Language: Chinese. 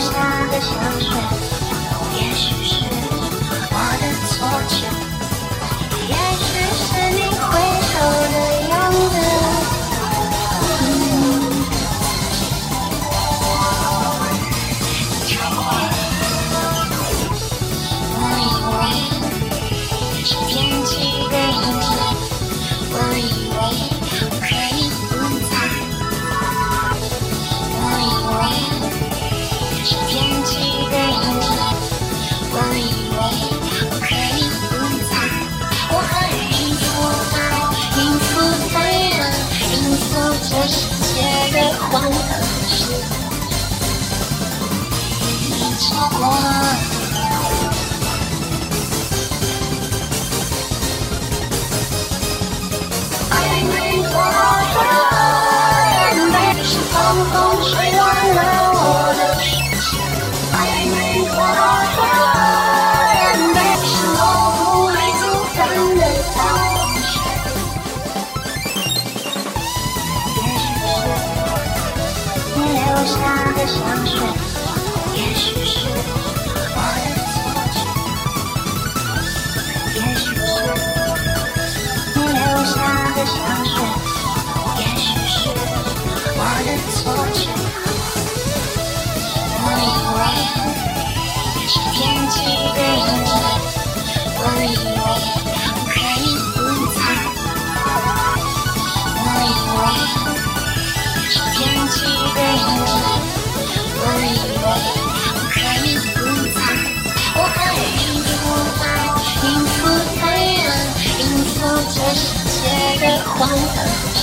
下的香水，这世界的荒唐事，你错过了。爱没多远，但是风风吹下的香水，也许是我的错觉，也许是。你留下的香水，也许是我的错觉。我以为是天气的问题，我以为可以不在，我以为是天气的问我还